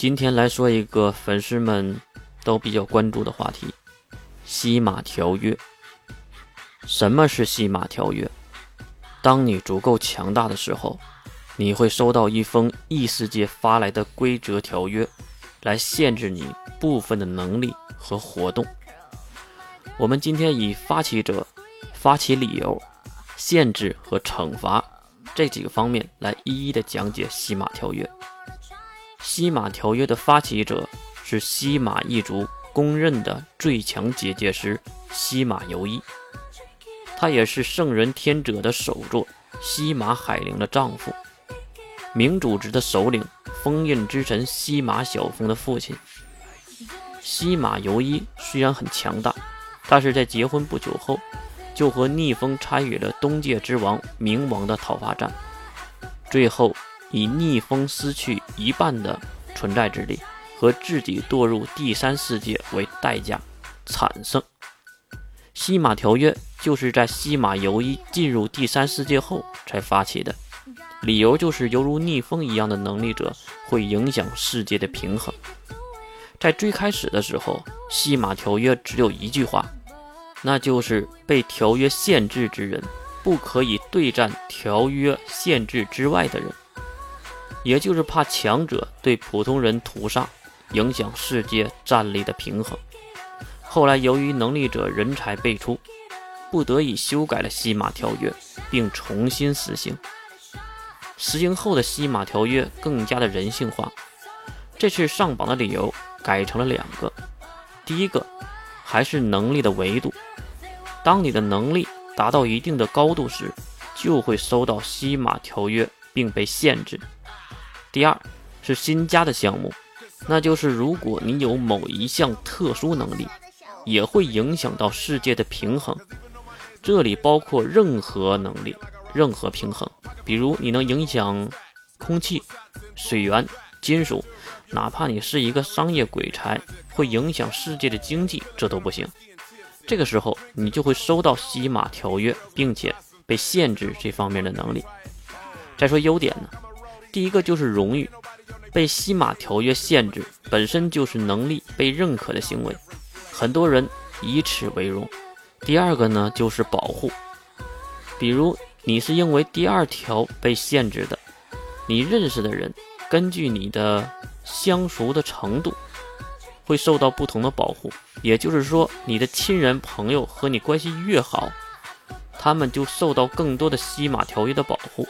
今天来说一个粉丝们都比较关注的话题：西马条约。什么是西马条约？当你足够强大的时候，你会收到一封异世界发来的规则条约，来限制你部分的能力和活动。我们今天以发起者、发起理由、限制和惩罚这几个方面来一一的讲解西马条约。西马条约的发起者是西马一族公认的最强结界师西马游一，他也是圣人天者的首座西马海灵的丈夫，明主职的首领封印之神西马小峰的父亲。西马游一虽然很强大，但是在结婚不久后，就和逆风参与了东界之王冥王的讨伐战，最后。以逆风失去一半的存在之力和自己堕入第三世界为代价，产生。西马条约就是在西马游一进入第三世界后才发起的，理由就是犹如逆风一样的能力者会影响世界的平衡。在最开始的时候，西马条约只有一句话，那就是被条约限制之人不可以对战条约限制之外的人。也就是怕强者对普通人屠杀，影响世界战力的平衡。后来由于能力者人才辈出，不得已修改了西马条约，并重新实行。实行后的西马条约更加的人性化。这次上榜的理由改成了两个：第一个还是能力的维度，当你的能力达到一定的高度时，就会收到西马条约并被限制。第二是新加的项目，那就是如果你有某一项特殊能力，也会影响到世界的平衡。这里包括任何能力、任何平衡，比如你能影响空气、水源、金属，哪怕你是一个商业鬼才，会影响世界的经济，这都不行。这个时候你就会收到西马条约，并且被限制这方面的能力。再说优点呢？第一个就是荣誉，被西马条约限制本身就是能力被认可的行为，很多人以此为荣。第二个呢就是保护，比如你是因为第二条被限制的，你认识的人根据你的相熟的程度，会受到不同的保护。也就是说，你的亲人朋友和你关系越好，他们就受到更多的西马条约的保护。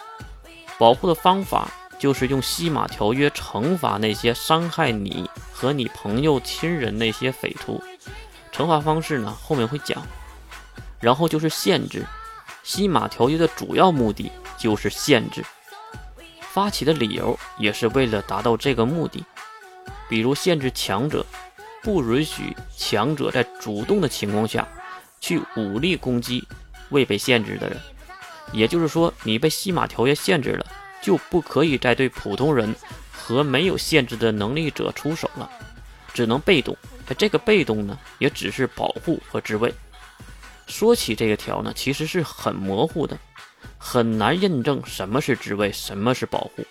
保护的方法。就是用西马条约惩罚那些伤害你和你朋友亲人那些匪徒，惩罚方式呢后面会讲。然后就是限制，西马条约的主要目的就是限制，发起的理由也是为了达到这个目的。比如限制强者，不允许强者在主动的情况下去武力攻击未被限制的人。也就是说，你被西马条约限制了。就不可以再对普通人和没有限制的能力者出手了，只能被动。而这个被动呢，也只是保护和自卫。说起这个条呢，其实是很模糊的，很难认证什么是自卫，什么是保护。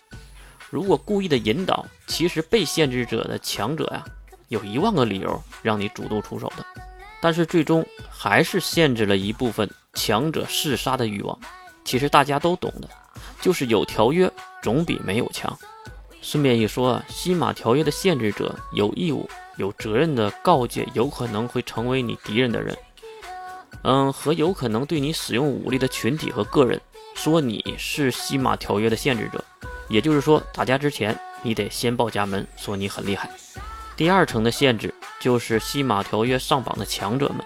如果故意的引导，其实被限制者的强者呀，有一万个理由让你主动出手的，但是最终还是限制了一部分强者嗜杀的欲望。其实大家都懂的。就是有条约总比没有强。顺便一说啊，西马条约的限制者有义务、有责任的告诫有可能会成为你敌人的人，嗯，和有可能对你使用武力的群体和个人，说你是西马条约的限制者。也就是说，打架之前你得先报家门，说你很厉害。第二层的限制就是西马条约上榜的强者们，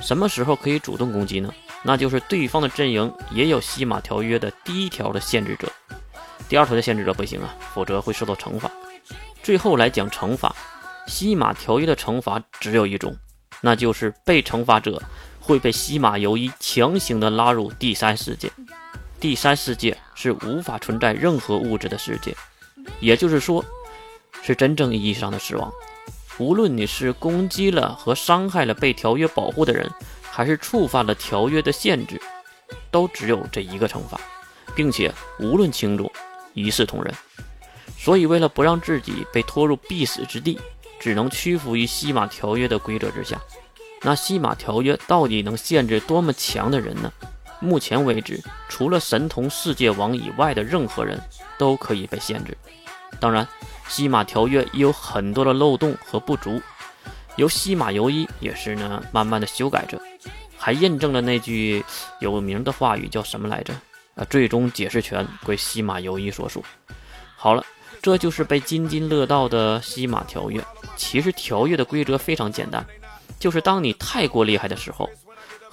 什么时候可以主动攻击呢？那就是对方的阵营也有西马条约的第一条的限制者，第二条的限制者不行啊，否则会受到惩罚。最后来讲惩罚，西马条约的惩罚只有一种，那就是被惩罚者会被西马游一强行的拉入第三世界。第三世界是无法存在任何物质的世界，也就是说，是真正意义上的死亡。无论你是攻击了和伤害了被条约保护的人。还是触犯了条约的限制，都只有这一个惩罚，并且无论轻重，一视同仁。所以为了不让自己被拖入必死之地，只能屈服于西马条约的规则之下。那西马条约到底能限制多么强的人呢？目前为止，除了神童世界王以外的任何人都可以被限制。当然，西马条约也有很多的漏洞和不足，由西马游一也是呢慢慢的修改着，还印证了那句有名的话语叫什么来着？啊，最终解释权归西马游一所属。好了，这就是被津津乐道的西马条约。其实条约的规则非常简单，就是当你太过厉害的时候。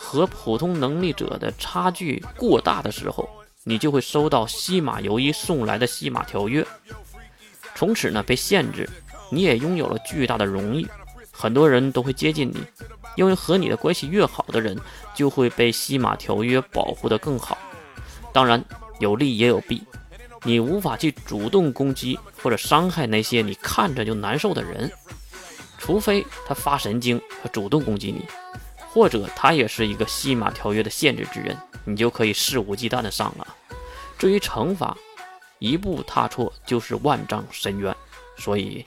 和普通能力者的差距过大的时候，你就会收到西马游一送来的西马条约，从此呢被限制，你也拥有了巨大的荣誉，很多人都会接近你，因为和你的关系越好的人，就会被西马条约保护得更好。当然有利也有弊，你无法去主动攻击或者伤害那些你看着就难受的人，除非他发神经和主动攻击你。或者他也是一个西马条约的限制之人，你就可以肆无忌惮的上了。至于惩罚，一步踏错就是万丈深渊，所以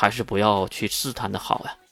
还是不要去试探的好呀。